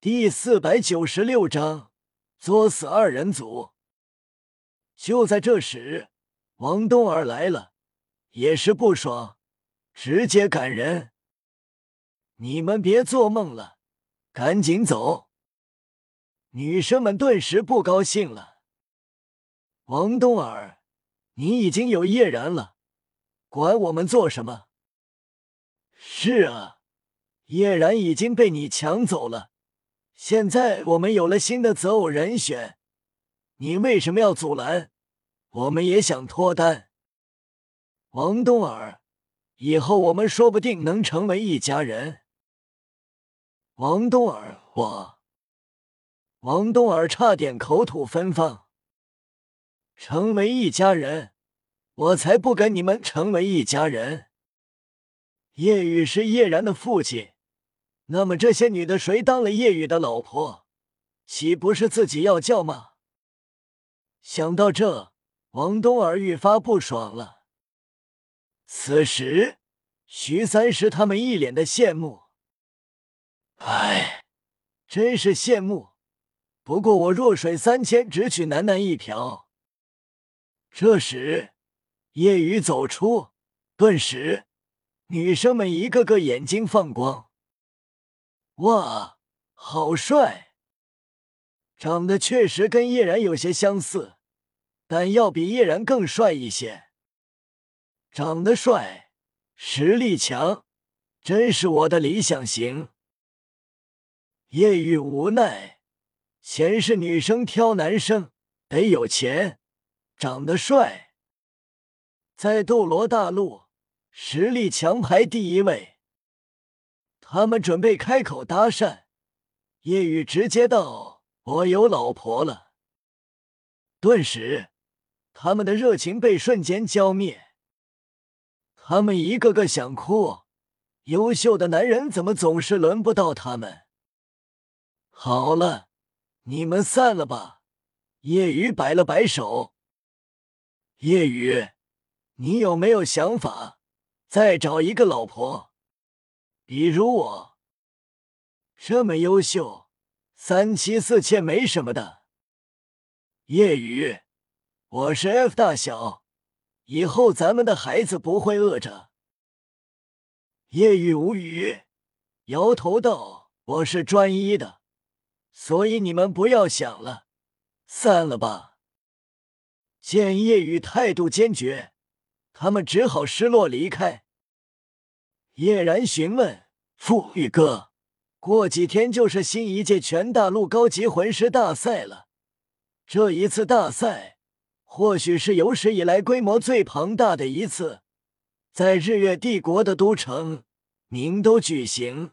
第四百九十六章，作死二人组。就在这时，王东儿来了，也是不爽，直接赶人。你们别做梦了，赶紧走！女生们顿时不高兴了。王东儿，你已经有叶然了，管我们做什么？是啊，叶然已经被你抢走了。现在我们有了新的择偶人选，你为什么要阻拦？我们也想脱单。王东儿，以后我们说不定能成为一家人。王东儿，我……王东儿差点口吐芬芳。成为一家人，我才不跟你们成为一家人。叶雨是叶然的父亲。那么这些女的谁当了叶雨的老婆，岂不是自己要叫吗？想到这，王东儿愈发不爽了。此时，徐三石他们一脸的羡慕。哎，真是羡慕。不过我弱水三千，只取男男一瓢。这时，叶雨走出，顿时，女生们一个个眼睛放光。哇，好帅！长得确实跟叶然有些相似，但要比叶然更帅一些。长得帅，实力强，真是我的理想型。叶雨无奈，前世女生挑男生，得有钱，长得帅，在斗罗大陆实力强排第一位。他们准备开口搭讪，叶雨直接道：“我有老婆了。”顿时，他们的热情被瞬间浇灭。他们一个个想哭，优秀的男人怎么总是轮不到他们？好了，你们散了吧。叶雨摆了摆手：“叶雨，你有没有想法，再找一个老婆？”比如我这么优秀，三妻四妾没什么的。夜雨，我是 F 大小，以后咱们的孩子不会饿着。夜雨无语，摇头道：“我是专一的，所以你们不要想了，散了吧。”见夜雨态度坚决，他们只好失落离开。叶然询问傅玉哥：“过几天就是新一届全大陆高级魂师大赛了。这一次大赛或许是有史以来规模最庞大的一次，在日月帝国的都城明都举行。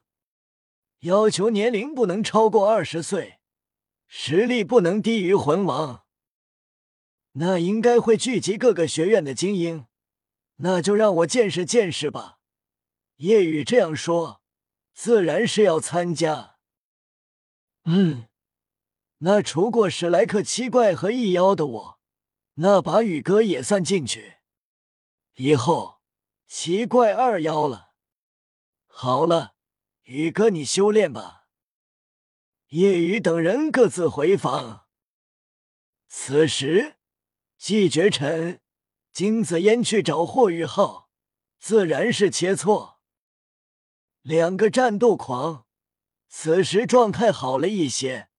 要求年龄不能超过二十岁，实力不能低于魂王。那应该会聚集各个学院的精英，那就让我见识见识吧。”叶雨这样说，自然是要参加。嗯，那除过史莱克七怪和一妖的我，那把宇哥也算进去。以后奇怪二妖了。好了，宇哥你修炼吧。叶雨等人各自回房。此时，季绝尘、金子烟去找霍雨浩，自然是切磋。两个战斗狂，此时状态好了一些，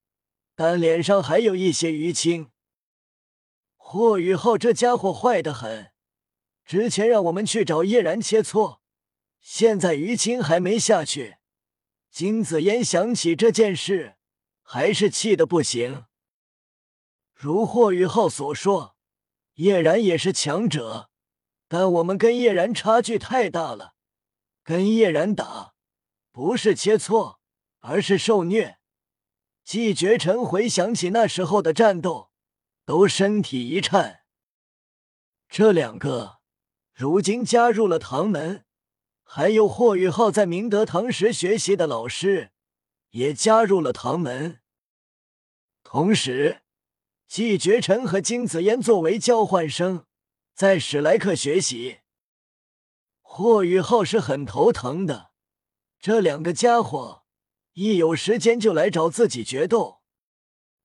但脸上还有一些淤青。霍雨浩这家伙坏的很，之前让我们去找叶然切磋，现在淤青还没下去。金子烟想起这件事，还是气得不行。如霍雨浩所说，叶然也是强者，但我们跟叶然差距太大了，跟叶然打。不是切磋，而是受虐。季绝尘回想起那时候的战斗，都身体一颤。这两个如今加入了唐门，还有霍雨浩在明德堂时学习的老师，也加入了唐门。同时，季绝尘和金子烟作为交换生，在史莱克学习。霍雨浩是很头疼的。这两个家伙一有时间就来找自己决斗，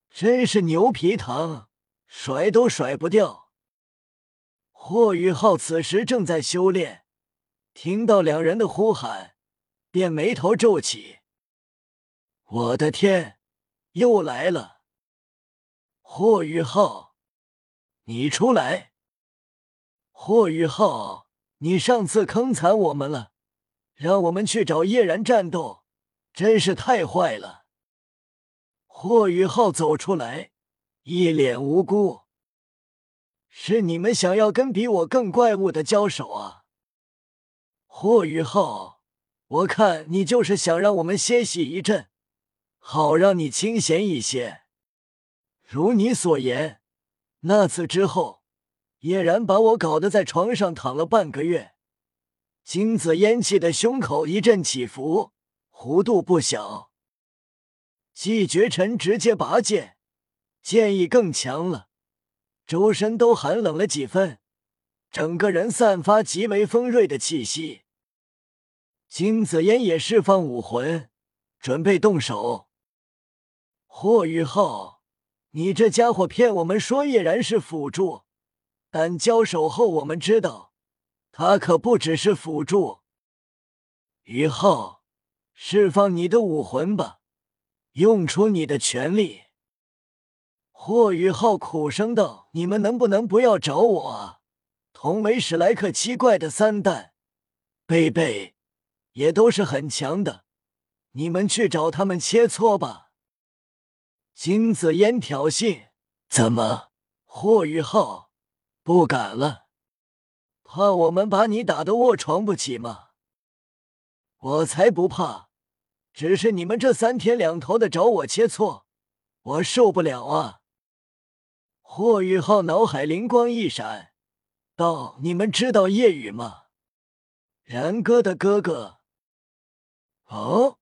真是牛皮糖，甩都甩不掉。霍雨浩此时正在修炼，听到两人的呼喊，便眉头皱起。我的天，又来了！霍雨浩，你出来！霍雨浩，你上次坑惨我们了，让我们去找叶然战斗。真是太坏了！霍雨浩走出来，一脸无辜。是你们想要跟比我更怪物的交手啊？霍雨浩，我看你就是想让我们歇息一阵，好让你清闲一些。如你所言，那次之后，叶然把我搞得在床上躺了半个月。金子烟气的胸口一阵起伏。弧度不小，季绝尘直接拔剑，剑意更强了，周身都寒冷了几分，整个人散发极为锋锐的气息。金子烟也释放武魂，准备动手。霍雨浩，你这家伙骗我们说叶然是辅助，但交手后我们知道，他可不只是辅助。雨浩。释放你的武魂吧，用出你的全力。霍雨浩苦声道：“你们能不能不要找我啊？同为史莱克七怪的三代，贝贝也都是很强的，你们去找他们切磋吧。”金子烟挑衅：“怎么，霍雨浩不敢了？怕我们把你打得卧床不起吗？我才不怕！”只是你们这三天两头的找我切磋，我受不了啊！霍雨浩脑海灵光一闪，道：“你们知道叶雨吗？然哥的哥哥。哦，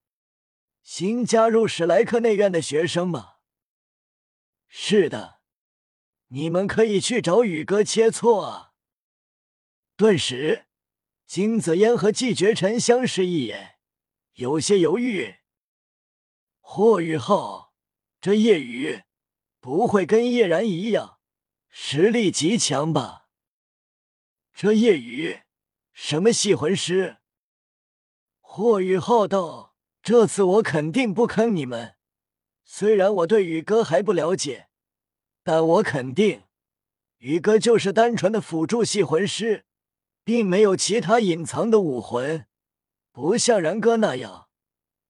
新加入史莱克内院的学生吗？是的，你们可以去找宇哥切磋啊！”顿时，金子烟和季绝尘相视一眼。有些犹豫，霍雨浩，这叶雨不会跟叶然一样实力极强吧？这叶雨什么系魂师？霍雨浩道：“这次我肯定不坑你们。虽然我对宇哥还不了解，但我肯定宇哥就是单纯的辅助系魂师，并没有其他隐藏的武魂。”不像然哥那样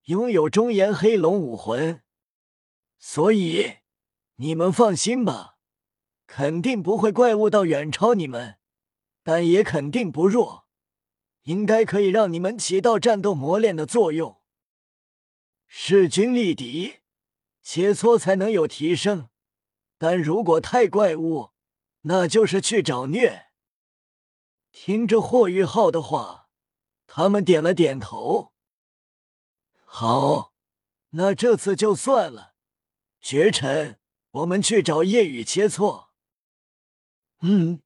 拥有中炎黑龙武魂，所以你们放心吧，肯定不会怪物到远超你们，但也肯定不弱，应该可以让你们起到战斗磨练的作用。势均力敌，切磋才能有提升，但如果太怪物，那就是去找虐。听着霍玉浩的话。他们点了点头。好，那这次就算了。绝尘，我们去找叶雨切磋。嗯。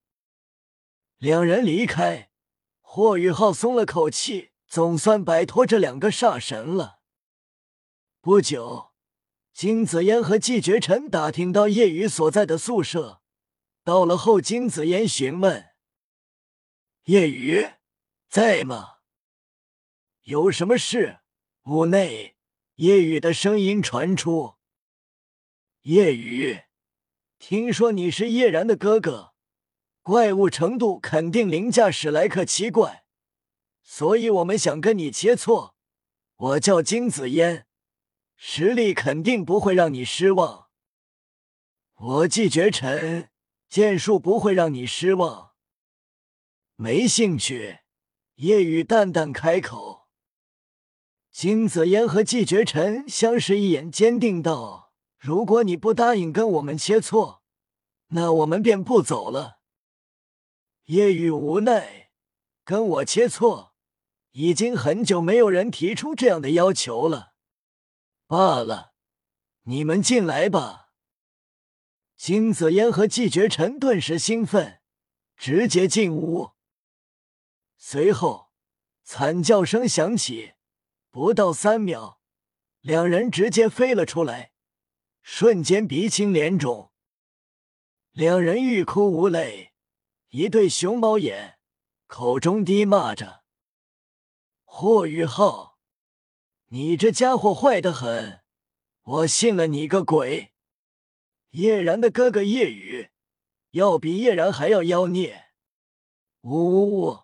两人离开，霍雨浩松了口气，总算摆脱这两个煞神了。不久，金子烟和季绝尘打听到叶雨所在的宿舍，到了后，金子烟询问：“叶雨在吗？”有什么事？屋内，夜雨的声音传出。夜雨，听说你是叶然的哥哥，怪物程度肯定凌驾史莱克七怪，所以我们想跟你切磋。我叫金子烟，实力肯定不会让你失望。我季绝尘，剑术不会让你失望。没兴趣。夜雨淡淡开口。金子烟和季绝尘相视一眼，坚定道：“如果你不答应跟我们切磋，那我们便不走了。”叶雨无奈：“跟我切磋，已经很久没有人提出这样的要求了。罢了，你们进来吧。”金子烟和季绝尘顿时兴奋，直接进屋。随后，惨叫声响起。不到三秒，两人直接飞了出来，瞬间鼻青脸肿，两人欲哭无泪，一对熊猫眼，口中低骂着：“霍雨浩，你这家伙坏得很，我信了你个鬼！”叶然的哥哥叶雨，要比叶然还要妖孽。呜呜呜！